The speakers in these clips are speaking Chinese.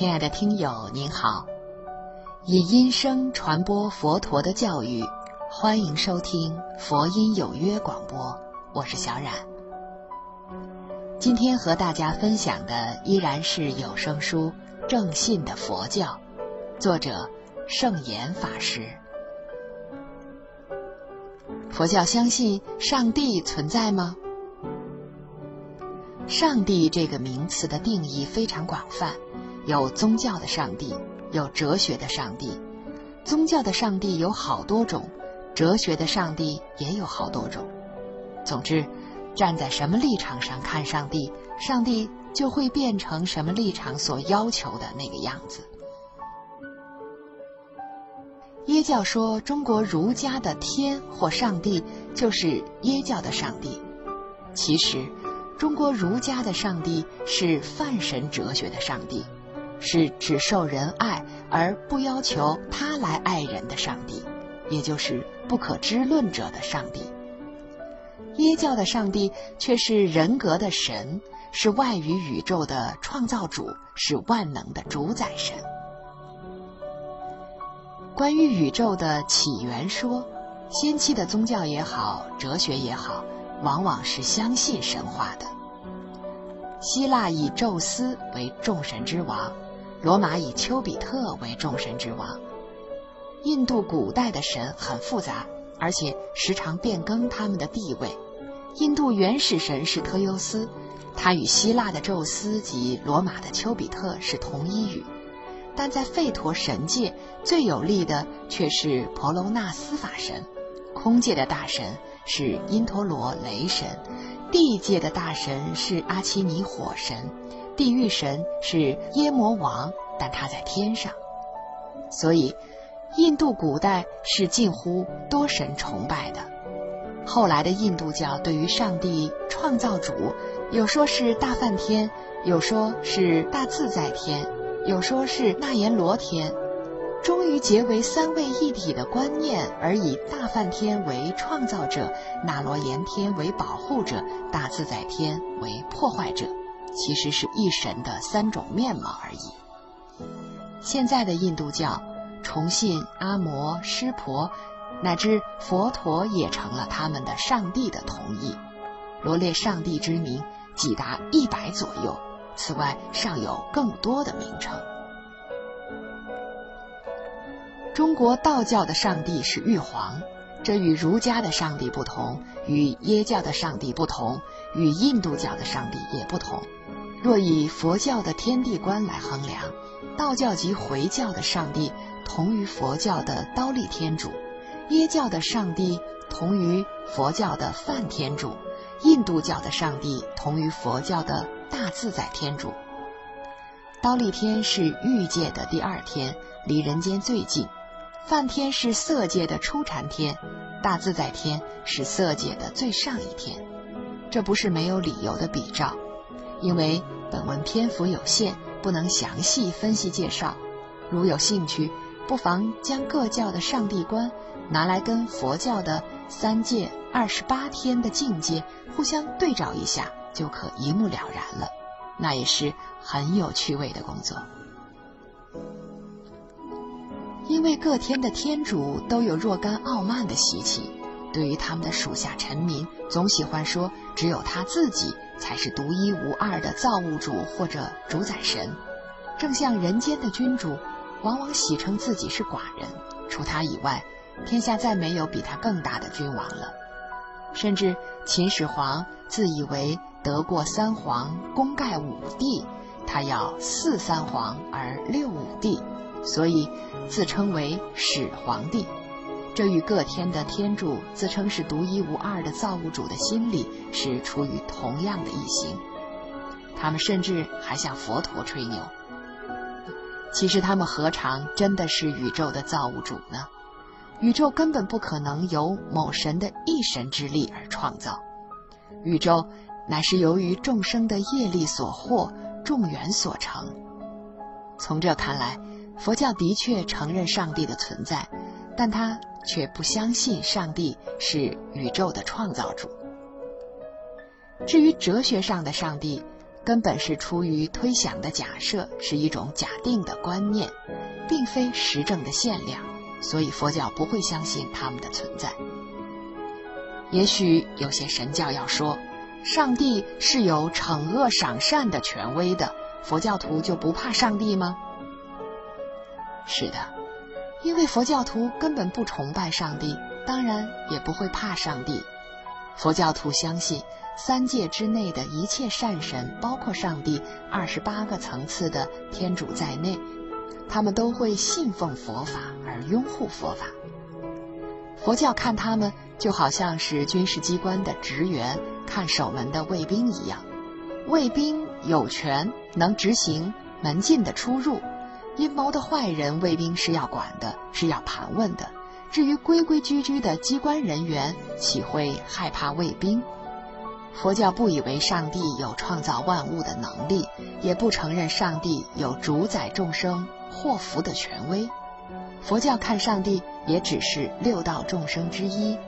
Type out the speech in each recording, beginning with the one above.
亲爱的听友，您好！以音声传播佛陀的教育，欢迎收听佛音有约广播，我是小冉。今天和大家分享的依然是有声书《正信的佛教》，作者圣严法师。佛教相信上帝存在吗？上帝这个名词的定义非常广泛，有宗教的上帝，有哲学的上帝。宗教的上帝有好多种，哲学的上帝也有好多种。总之，站在什么立场上看上帝，上帝就会变成什么立场所要求的那个样子。耶教说，中国儒家的天或上帝就是耶教的上帝。其实。中国儒家的上帝是泛神哲学的上帝，是只受人爱而不要求他来爱人的上帝，也就是不可知论者的上帝。耶教的上帝却是人格的神，是外于宇宙的创造主，是万能的主宰神。关于宇宙的起源说，先期的宗教也好，哲学也好。往往是相信神话的。希腊以宙斯为众神之王，罗马以丘比特为众神之王。印度古代的神很复杂，而且时常变更他们的地位。印度原始神是忒优斯，他与希腊的宙斯及罗马的丘比特是同一语。但在吠陀神界最有力的却是婆罗纳斯法神，空界的大神。是因陀罗雷神，地界的大神是阿奇尼火神，地狱神是耶魔王，但他在天上。所以，印度古代是近乎多神崇拜的。后来的印度教对于上帝创造主，有说是大梵天，有说是大自在天，有说是那言罗天。终于结为三位一体的观念，而以大梵天为创造者，那罗延天为保护者，大自在天为破坏者，其实是一神的三种面貌而已。现在的印度教崇信阿摩、湿婆，乃至佛陀也成了他们的上帝的同义，罗列上帝之名几达一百左右，此外尚有更多的名称。中国道教的上帝是玉皇，这与儒家的上帝不同，与耶教的上帝不同，与印度教的上帝也不同。若以佛教的天地观来衡量，道教及回教的上帝同于佛教的刀立天主，耶教的上帝同于佛教的梵天主，印度教的上帝同于佛教的大自在天主。刀立天是欲界的第二天，离人间最近。梵天是色界的初禅天，大自在天是色界的最上一天。这不是没有理由的比照，因为本文篇幅有限，不能详细分析介绍。如有兴趣，不妨将各教的上帝观拿来跟佛教的三界二十八天的境界互相对照一下，就可一目了然了。那也是很有趣味的工作。因为各天的天主都有若干傲慢的习气，对于他们的属下臣民，总喜欢说只有他自己才是独一无二的造物主或者主宰神。正像人间的君主，往往喜称自己是寡人，除他以外，天下再没有比他更大的君王了。甚至秦始皇自以为得过三皇，功盖五帝，他要四三皇而六五帝。所以，自称为始皇帝，这与各天的天主自称是独一无二的造物主的心理是出于同样的一心。他们甚至还向佛陀吹牛。其实他们何尝真的是宇宙的造物主呢？宇宙根本不可能由某神的一神之力而创造，宇宙乃是由于众生的业力所获，众缘所成。从这看来。佛教的确承认上帝的存在，但他却不相信上帝是宇宙的创造主。至于哲学上的上帝，根本是出于推想的假设，是一种假定的观念，并非实证的限量，所以佛教不会相信他们的存在。也许有些神教要说，上帝是有惩恶赏善的权威的，佛教徒就不怕上帝吗？是的，因为佛教徒根本不崇拜上帝，当然也不会怕上帝。佛教徒相信。三界之内的一切善神，包括上帝二十八个层次的天主在内，他们都会信奉佛法而拥护佛法。佛教看他们就好像是军事机关的职员看守门的卫兵一样，卫兵有权能执行门禁的出入，阴谋的坏人卫兵是要管的，是要盘问的。至于规规矩矩的机关人员，岂会害怕卫兵？佛教不以为上帝有创造万物的能力，也不承认上帝有主宰众生祸福的权威。佛教看上帝也只是六道众生之一，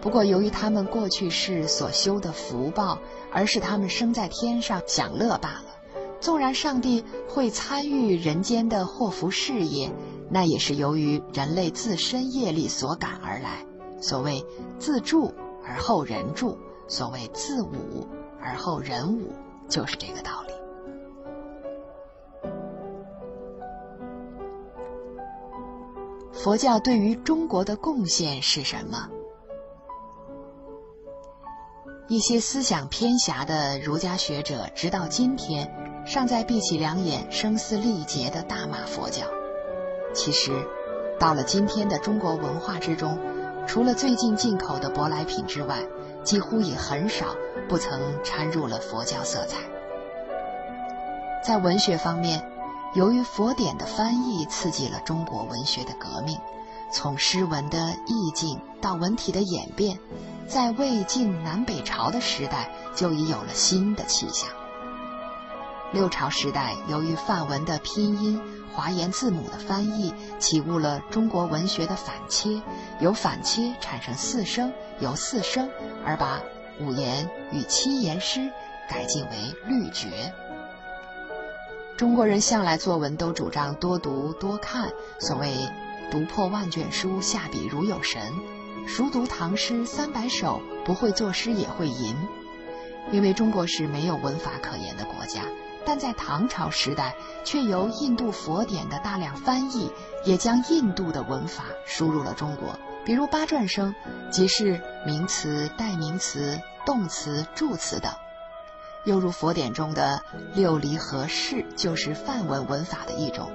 不过由于他们过去世所修的福报，而是他们生在天上享乐罢了。纵然上帝会参与人间的祸福事业，那也是由于人类自身业力所感而来。所谓自助而后人助。所谓自侮而后人侮，就是这个道理。佛教对于中国的贡献是什么？一些思想偏狭的儒家学者，直到今天尚在闭起两眼、声嘶力竭的大骂佛教。其实，到了今天的中国文化之中，除了最近进口的舶来品之外，几乎也很少不曾掺入了佛教色彩。在文学方面，由于佛典的翻译刺激了中国文学的革命，从诗文的意境到文体的演变，在魏晋南北朝的时代就已有了新的气象。六朝时代，由于范文的拼音。华严字母的翻译起悟了中国文学的反切，由反切产生四声，由四声而把五言与七言诗改进为律绝。中国人向来作文都主张多读多看，所谓“读破万卷书，下笔如有神”，熟读唐诗三百首，不会作诗也会吟。因为中国是没有文法可言的国家。但在唐朝时代，却由印度佛典的大量翻译，也将印度的文法输入了中国。比如八转声，即是名词、代名词、动词、助词等；又如佛典中的六离合式，就是梵文文法的一种。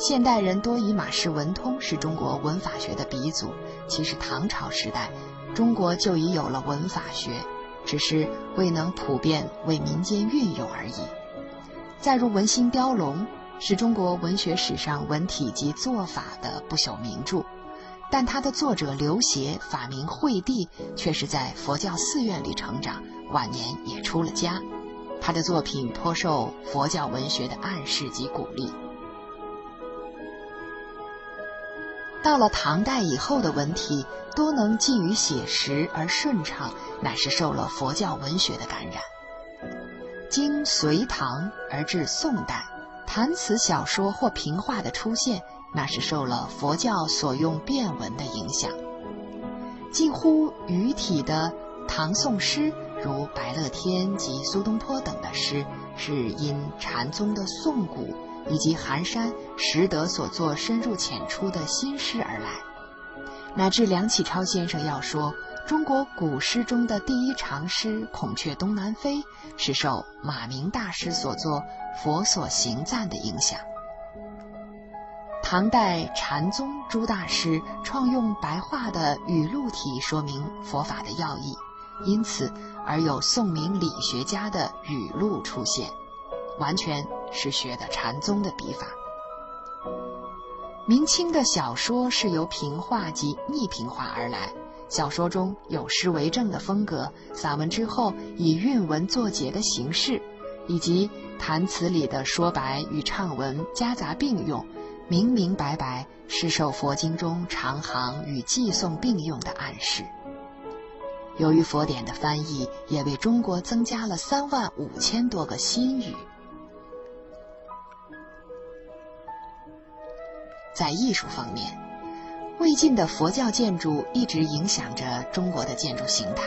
现代人多以马氏文通是中国文法学的鼻祖，其实唐朝时代，中国就已有了文法学。只是未能普遍为民间运用而已。再如《文心雕龙》，是中国文学史上文体及做法的不朽名著，但它的作者刘勰法名惠帝，却是在佛教寺院里成长，晚年也出了家。他的作品颇受佛教文学的暗示及鼓励。到了唐代以后的文体，多能近于写实而顺畅，乃是受了佛教文学的感染。经隋唐而至宋代，谈词小说或平话的出现，那是受了佛教所用变文的影响。近乎语体的唐宋诗，如白乐天及苏东坡等的诗，是因禅宗的宋古。以及寒山拾得所作深入浅出的新诗而来，乃至梁启超先生要说中国古诗中的第一长诗《孔雀东南飞》是受马明大师所作《佛所行赞》的影响。唐代禅宗朱大师创用白话的语录体说明佛法的要义，因此而有宋明理学家的语录出现。完全是学的禅宗的笔法。明清的小说是由平话及逆平话而来，小说中有诗为证的风格，散文之后以韵文作结的形式，以及谈词里的说白与唱文夹杂并用，明明白白是受佛经中长行与寄颂并用的暗示。由于佛典的翻译，也为中国增加了三万五千多个新语。在艺术方面，魏晋的佛教建筑一直影响着中国的建筑形态。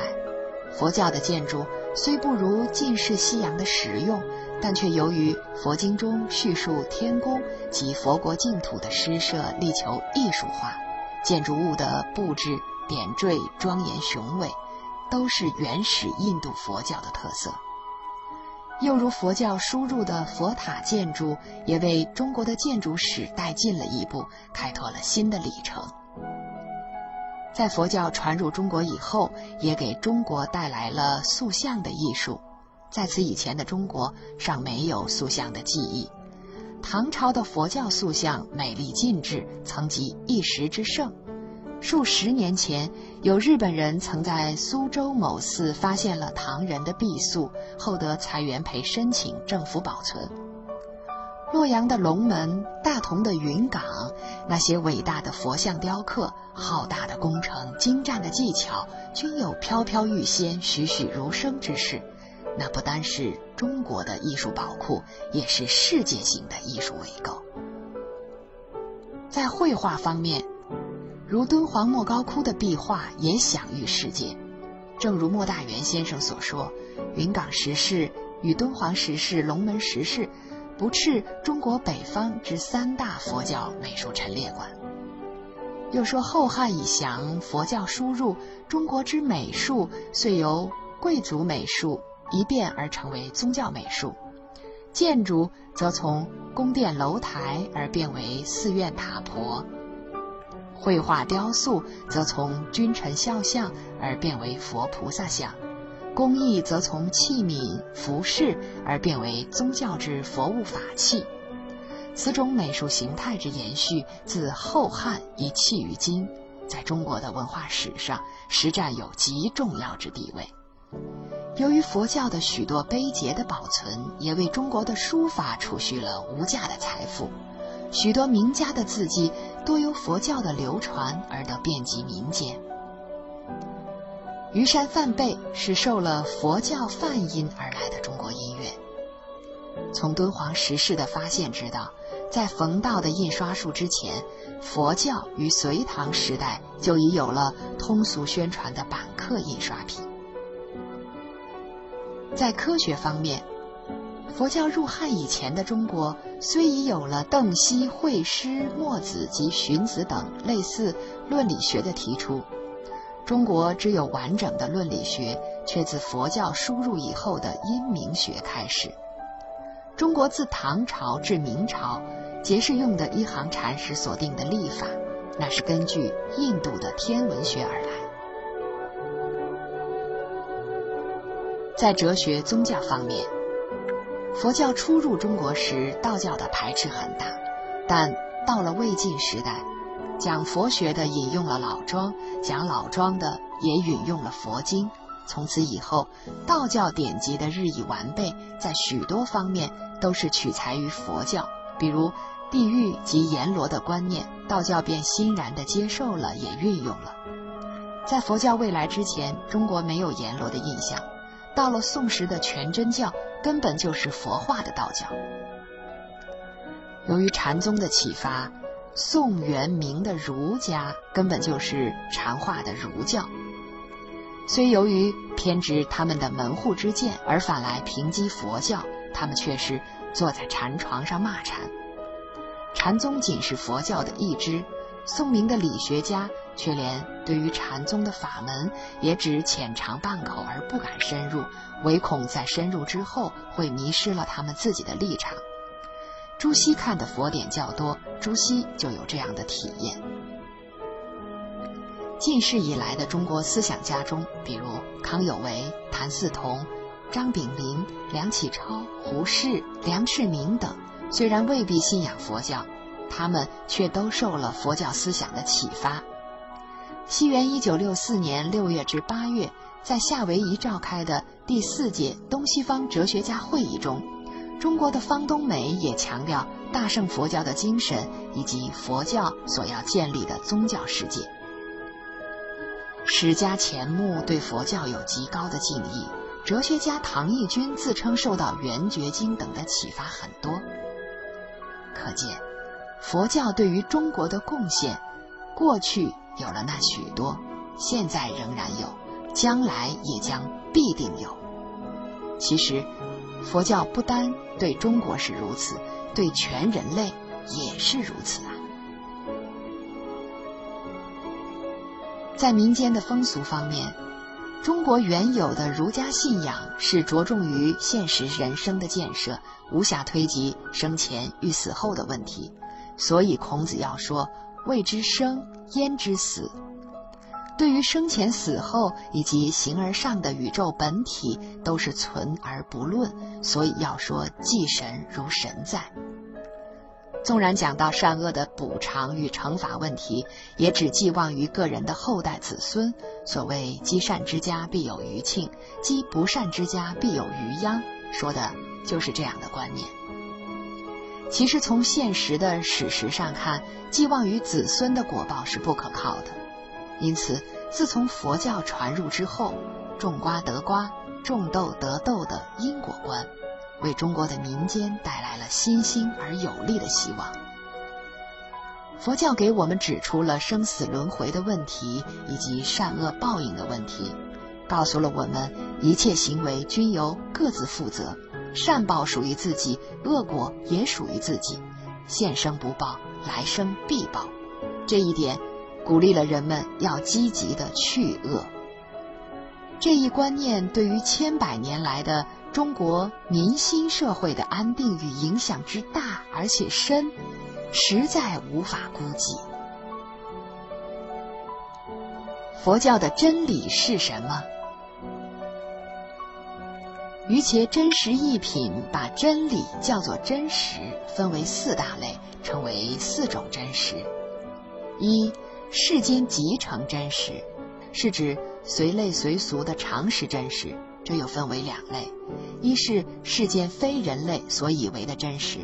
佛教的建筑虽不如晋式西洋的实用，但却由于佛经中叙述天宫及佛国净土的施设，力求艺术化，建筑物的布置点缀庄严雄伟，都是原始印度佛教的特色。又如佛教输入的佛塔建筑，也为中国的建筑史带进了一步，开拓了新的里程。在佛教传入中国以后，也给中国带来了塑像的艺术。在此以前的中国尚没有塑像的技艺。唐朝的佛教塑像美丽尽致，曾集一时之盛。数十年前，有日本人曾在苏州某寺发现了唐人的壁塑，后得蔡元培申请政府保存。洛阳的龙门、大同的云冈，那些伟大的佛像雕刻、浩大的工程、精湛的技巧，均有飘飘欲仙、栩栩如生之势。那不单是中国的艺术宝库，也是世界性的艺术伟构。在绘画方面，如敦煌莫高窟的壁画也享誉世界，正如莫大元先生所说：“云冈石室与敦煌石室、龙门石室，不啻中国北方之三大佛教美术陈列馆。”又说后汉以降，佛教输入中国之美术，遂由贵族美术一变而成为宗教美术；建筑则从宫殿楼台而变为寺院塔婆。绘画雕塑则从君臣肖像而变为佛菩萨像，工艺则从器皿服饰而变为宗教之佛物法器。此种美术形态之延续，自后汉一气于今，在中国的文化史上实占有极重要之地位。由于佛教的许多碑碣的保存，也为中国的书法储蓄了无价的财富。许多名家的字迹多由佛教的流传而得遍及民间。虞山梵呗是受了佛教梵音而来的中国音乐。从敦煌石室的发现知道，在冯道的印刷术之前，佛教于隋唐时代就已有了通俗宣传的板刻印刷品。在科学方面。佛教入汉以前的中国，虽已有了邓析、惠施、墨子及荀子等类似论理学的提出，中国只有完整的论理学，却自佛教输入以后的阴明学开始。中国自唐朝至明朝，皆是用的一行禅师所定的历法，那是根据印度的天文学而来。在哲学、宗教方面。佛教初入中国时，道教的排斥很大，但到了魏晋时代，讲佛学的引用了老庄，讲老庄的也引用了佛经。从此以后，道教典籍的日益完备，在许多方面都是取材于佛教，比如地狱及阎罗的观念，道教便欣然地接受了，也运用了。在佛教未来之前，中国没有阎罗的印象。到了宋时的全真教，根本就是佛化的道教。由于禅宗的启发，宋元明的儒家根本就是禅化的儒教。虽由于偏执他们的门户之见而反来抨击佛教，他们却是坐在禅床上骂禅。禅宗仅是佛教的一支，宋明的理学家。却连对于禅宗的法门也只浅尝半口而不敢深入，唯恐在深入之后会迷失了他们自己的立场。朱熹看的佛典较多，朱熹就有这样的体验。近世以来的中国思想家中，比如康有为、谭嗣同、张炳麟、梁启超、胡适、梁漱溟等，虽然未必信仰佛教，他们却都受了佛教思想的启发。西元一九六四年六月至八月，在夏威夷召开的第四届东西方哲学家会议中，中国的方东美也强调大乘佛教的精神以及佛教所要建立的宗教世界。史家钱穆对佛教有极高的敬意，哲学家唐义军自称受到《圆觉经》等的启发很多。可见，佛教对于中国的贡献，过去有了那许多，现在仍然有，将来也将必定有。其实，佛教不单对中国是如此，对全人类也是如此啊。在民间的风俗方面，中国原有的儒家信仰是着重于现实人生的建设，无暇推及生前与死后的问题。所以孔子要说：“未知生，焉知死？”对于生前死后以及形而上的宇宙本体，都是存而不论。所以要说：“祭神如神在。”纵然讲到善恶的补偿与惩罚问题，也只寄望于个人的后代子孙。所谓“积善之家必有余庆，积不善之家必有余殃”，说的就是这样的观念。其实从现实的史实上看，寄望于子孙的果报是不可靠的。因此，自从佛教传入之后，种瓜得瓜，种豆得豆的因果观。为中国的民间带来了新兴而有力的希望。佛教给我们指出了生死轮回的问题以及善恶报应的问题，告诉了我们一切行为均由各自负责，善报属于自己，恶果也属于自己，现生不报，来生必报。这一点鼓励了人们要积极的去恶。这一观念对于千百年来的。中国民心社会的安定与影响之大而且深，实在无法估计。佛教的真理是什么？于其真实一品把真理叫做真实，分为四大类，称为四种真实。一、世间即成真实，是指随类随俗的常识真实。这又分为两类：一是世间非人类所以为的真实；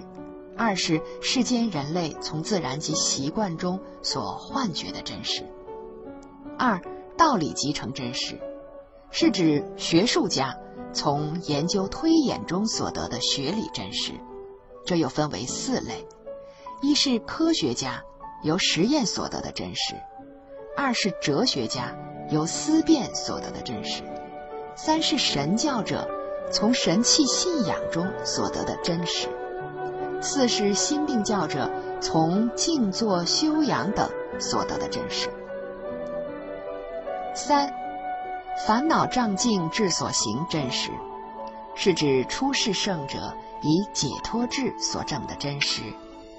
二是世间人类从自然及习惯中所幻觉的真实。二道理即成真实，是指学术家从研究推演中所得的学理真实。这又分为四类：一是科学家由实验所得的真实；二是哲学家由思辨所得的真实。三是神教者从神器信仰中所得的真实；四是心病教者从静坐修养等所得的真实。三，烦恼障境智所行真实，是指出世圣者以解脱智所证的真实。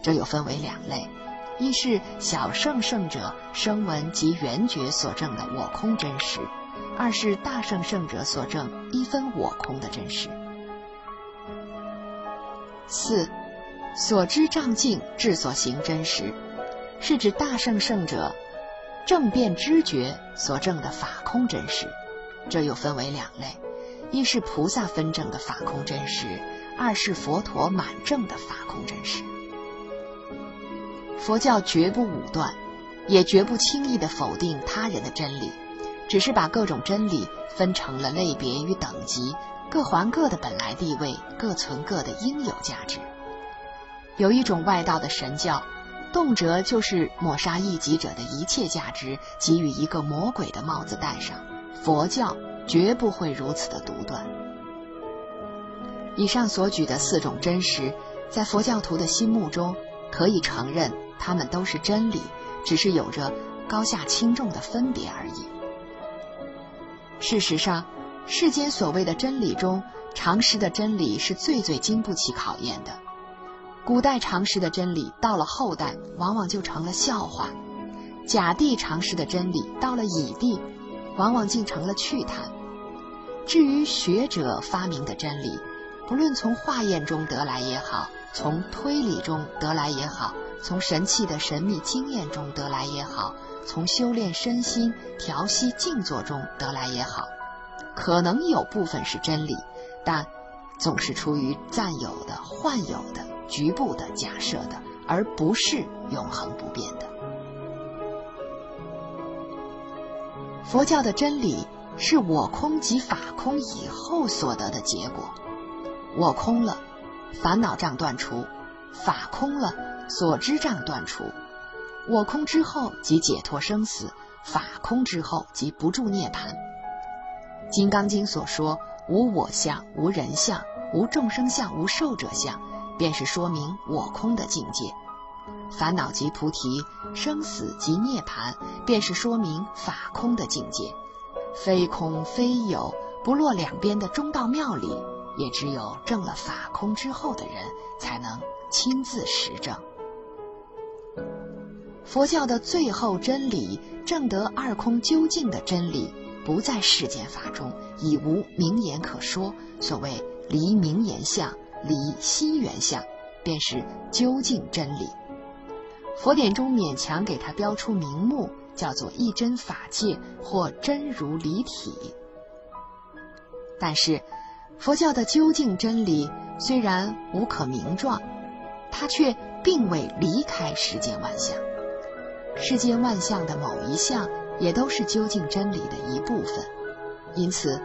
这又分为两类：一是小圣圣者声闻及缘觉所证的我空真实。二是大圣圣者所证一分我空的真实。四，所知障境智所行真实，是指大圣圣者正辨知觉所证的法空真实。这又分为两类：一是菩萨分证的法空真实，二是佛陀满证的法空真实。佛教绝不武断，也绝不轻易的否定他人的真理。只是把各种真理分成了类别与等级，各还各的本来地位，各存各的应有价值。有一种外道的神教，动辄就是抹杀异己者的一切价值，给予一个魔鬼的帽子戴上。佛教绝不会如此的独断。以上所举的四种真实，在佛教徒的心目中，可以承认他们都是真理，只是有着高下轻重的分别而已。事实上，世间所谓的真理中，常识的真理是最最经不起考验的。古代常识的真理到了后代，往往就成了笑话；甲地常识的真理到了乙地，往往竟成了趣谈。至于学者发明的真理，不论从化验中得来也好，从推理中得来也好，从神器的神秘经验中得来也好。从修炼身心、调息静坐中得来也好，可能有部分是真理，但总是出于暂有的、幻有的、局部的、假设的，而不是永恒不变的。佛教的真理是我空即法空以后所得的结果。我空了，烦恼障断除；法空了，所知障断除。我空之后即解脱生死，法空之后即不住涅槃。《金刚经》所说无我相、无人相、无众生相、无寿者相，便是说明我空的境界。烦恼即菩提，生死即涅槃，便是说明法空的境界。非空非有，不落两边的中道妙理，也只有证了法空之后的人，才能亲自实证。佛教的最后真理，证得二空究竟的真理，不在世间法中，已无名言可说。所谓离名言相，离心缘相，便是究竟真理。佛典中勉强给它标出名目，叫做一真法界或真如离体。但是，佛教的究竟真理虽然无可名状，它却并未离开世间万象。世间万象的某一项，也都是究竟真理的一部分。因此，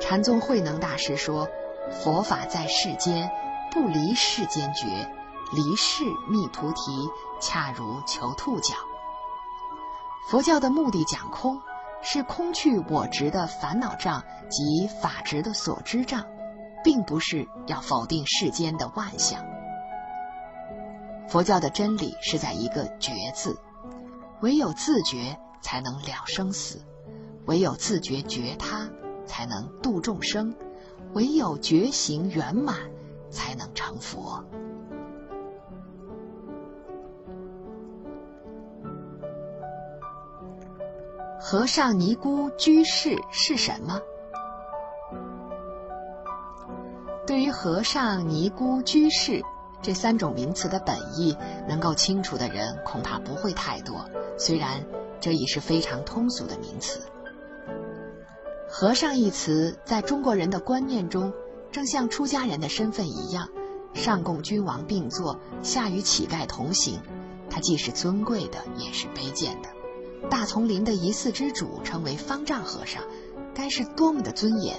禅宗慧能大师说：“佛法在世间，不离世间觉。”离世觅菩提，恰如求兔角。佛教的目的讲空，是空去我执的烦恼障及法执的所知障，并不是要否定世间的万象。佛教的真理是在一个觉字，唯有自觉才能了生死，唯有自觉觉他才能度众生，唯有觉行圆满才能成佛。和尚、尼姑、居士是什么？对于和尚、尼姑、居士这三种名词的本意，能够清楚的人恐怕不会太多。虽然这已是非常通俗的名词。和尚一词在中国人的观念中，正像出家人的身份一样，上供君王并坐，下与乞丐同行，它既是尊贵的，也是卑贱的。大丛林的一寺之主称为方丈和尚，该是多么的尊严！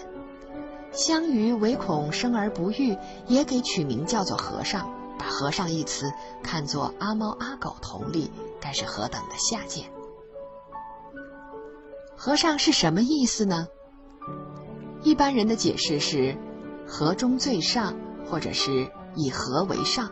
相鱼唯恐生而不育，也给取名叫做和尚，把和尚一词看作阿猫阿狗同例，该是何等的下贱！和尚是什么意思呢？一般人的解释是和中最上，或者是以和为上，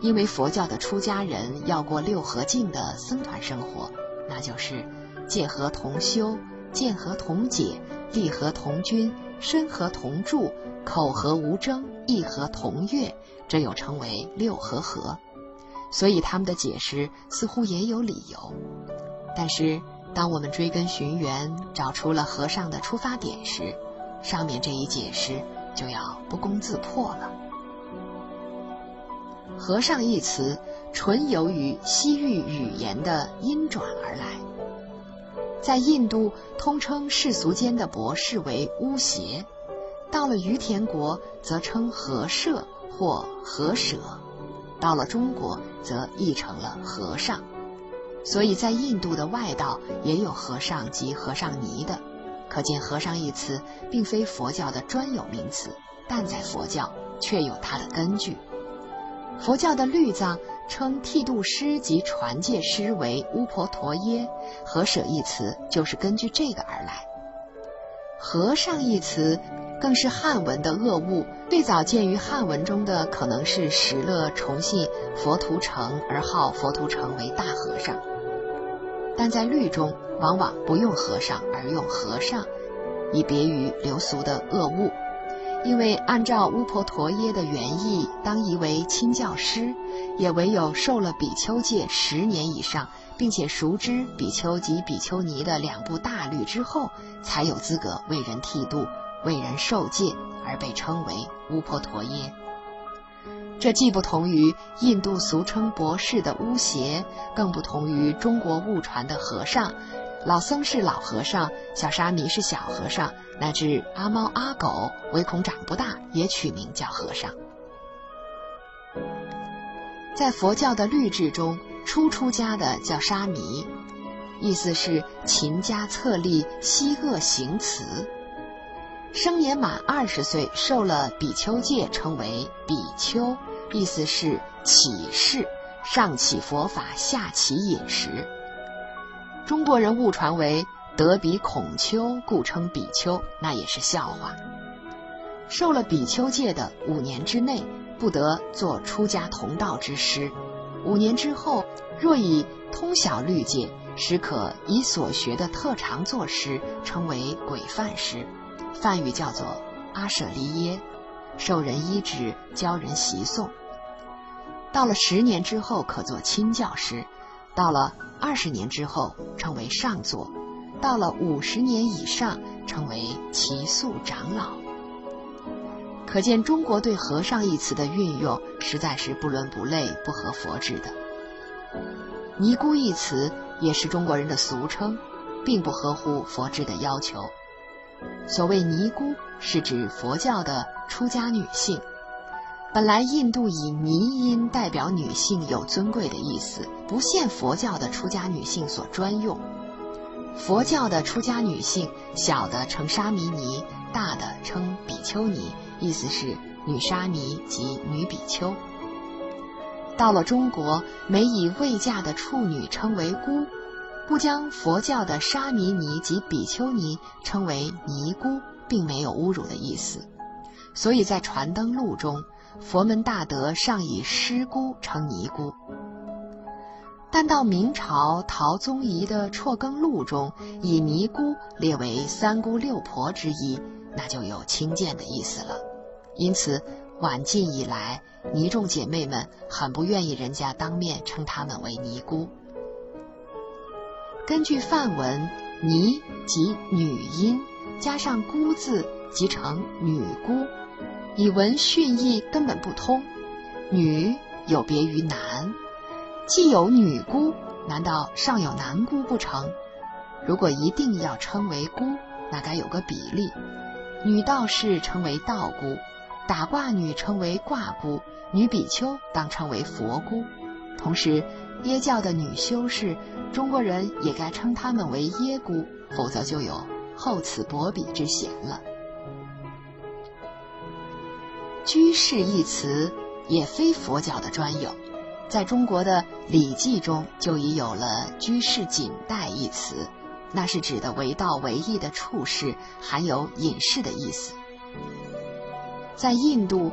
因为佛教的出家人要过六合境的僧团生活。那就是戒和同修，见和同解，利和同均，身和同住，口和无争，意和同悦，这又称为六和合。所以他们的解释似乎也有理由。但是当我们追根寻源，找出了和尚的出发点时，上面这一解释就要不攻自破了。和尚一词。纯由于西域语言的音转而来，在印度通称世俗间的博士为巫邪，到了于田国则称和舍或和舍，到了中国则译成了和尚。所以在印度的外道也有和尚及和尚尼的，可见和尚一词并非佛教的专有名词，但在佛教却有它的根据。佛教的律藏。称剃度师及传戒师为巫婆陀耶，和舍一词就是根据这个而来。和尚一词更是汉文的恶物，最早见于汉文中的可能是石勒崇信佛图澄而号佛图澄为大和尚，但在律中往往不用和尚而用和尚，以别于流俗的恶物。因为按照巫婆陀耶的原意，当一为亲教师，也唯有受了比丘戒十年以上，并且熟知比丘及比丘尼的两部大律之后，才有资格为人剃度、为人受戒，而被称为巫婆陀耶。这既不同于印度俗称博士的巫邪，更不同于中国误传的和尚。老僧是老和尚，小沙弥是小和尚，乃至阿猫阿狗，唯恐长不大，也取名叫和尚。在佛教的律制中，初出家的叫沙弥，意思是勤加策立，息恶行慈。生年满二十岁，受了比丘戒，称为比丘，意思是起事，上起佛法，下起饮食。中国人误传为得比孔丘，故称比丘，那也是笑话。受了比丘戒的五年之内，不得做出家同道之师；五年之后，若已通晓律戒，时可以所学的特长作师，称为鬼范师。梵语叫做阿舍离耶，受人医治，教人习诵。到了十年之后，可做亲教师；到了二十年之后，称为上座；到了五十年以上，称为齐宿长老。可见中国对“和尚”一词的运用，实在是不伦不类、不合佛制的。尼姑一词也是中国人的俗称，并不合乎佛制的要求。所谓尼姑，是指佛教的出家女性。本来印度以尼音代表女性有尊贵的意思，不限佛教的出家女性所专用。佛教的出家女性，小的称沙弥尼，大的称比丘尼，意思是女沙弥及女比丘。到了中国，每以未嫁的处女称为姑。不将佛教的沙弥尼及比丘尼称为尼姑，并没有侮辱的意思，所以在《传灯录》中，佛门大德尚以师姑称尼姑。但到明朝陶宗仪的《辍耕录》中，以尼姑列为三姑六婆之一，那就有轻贱的意思了。因此，晚近以来，尼众姐妹们很不愿意人家当面称她们为尼姑。根据梵文“尼”即女音，加上“姑”字，即成女姑。以文训义根本不通。女有别于男，既有女姑，难道尚有男姑不成？如果一定要称为姑，那该有个比例。女道士称为道姑，打卦女称为卦姑，女比丘当称为佛姑。同时，耶教的女修士。中国人也该称他们为耶姑，否则就有厚此薄彼之嫌了。居士一词也非佛教的专有，在中国的《礼记》中就已有了“居士锦带”一词，那是指的为道为义的处事，含有隐士的意思。在印度，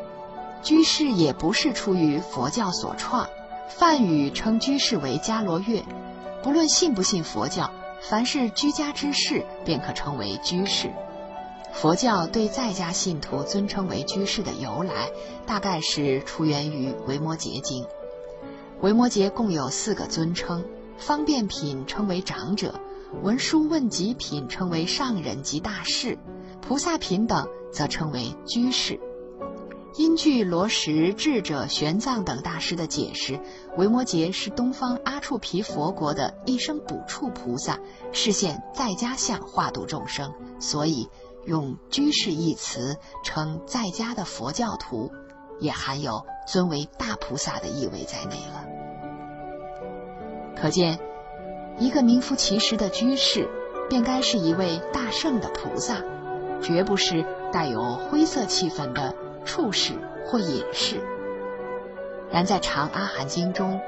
居士也不是出于佛教所创，梵语称居士为迦罗月。不论信不信佛教，凡是居家之士便可称为居士。佛教对在家信徒尊称为居士的由来，大概是出源于《维摩诘经》。维摩诘共有四个尊称：方便品称为长者，文殊问疾品称为上人及大士，菩萨品等则称为居士。因据罗什、智者、玄奘等大师的解释，维摩诘是东方阿处毗佛国的一生补处菩萨，视现在家相化度众生，所以用居士一词称在家的佛教徒，也含有尊为大菩萨的意味在内了。可见，一个名副其实的居士，便该是一位大圣的菩萨，绝不是带有灰色气氛的。处士或隐士，然在《长阿含经》中，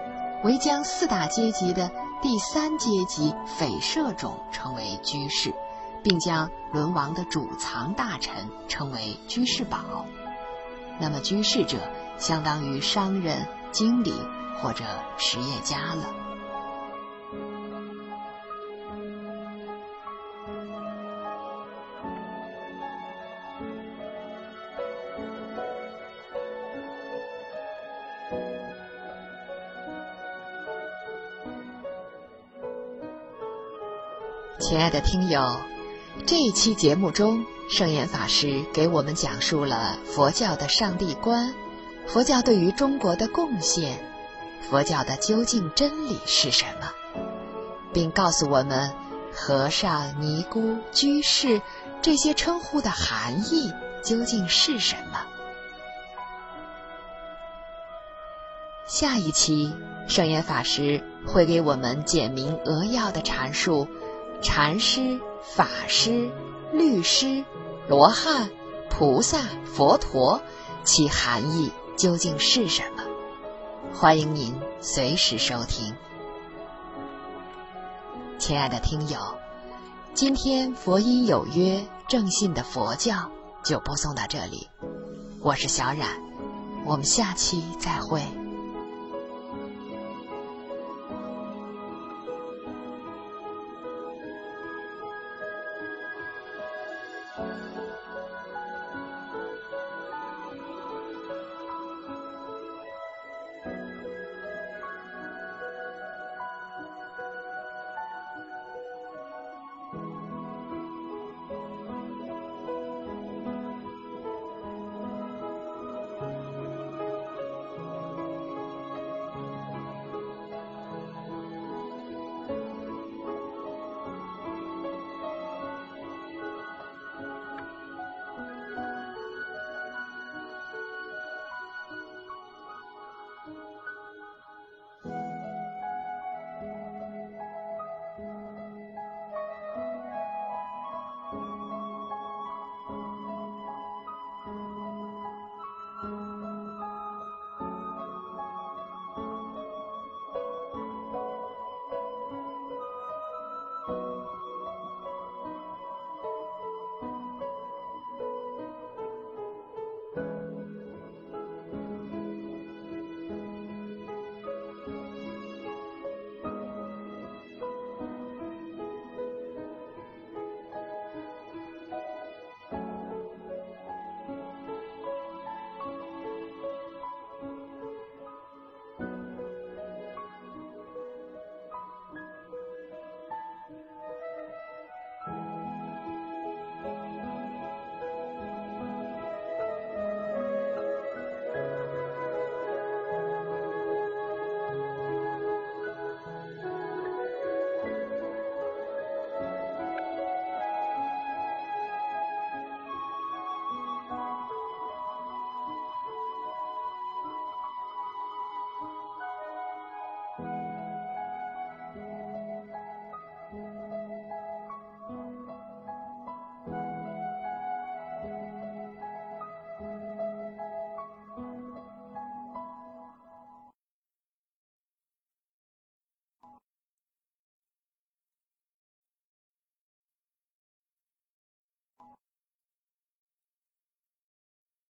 唯将四大阶级的第三阶级匪舍种称为居士，并将轮王的主藏大臣称为居士宝。那么，居士者相当于商人、经理或者实业家了。亲爱的听友，这一期节目中，圣严法师给我们讲述了佛教的上帝观，佛教对于中国的贡献，佛教的究竟真理是什么，并告诉我们和尚、尼姑、居士这些称呼的含义究竟是什么。下一期圣严法师会给我们简明扼要的阐述禅师、法师、律师、罗汉、菩萨、佛陀其含义究竟是什么。欢迎您随时收听，亲爱的听友，今天佛音有约正信的佛教就播送到这里，我是小冉，我们下期再会。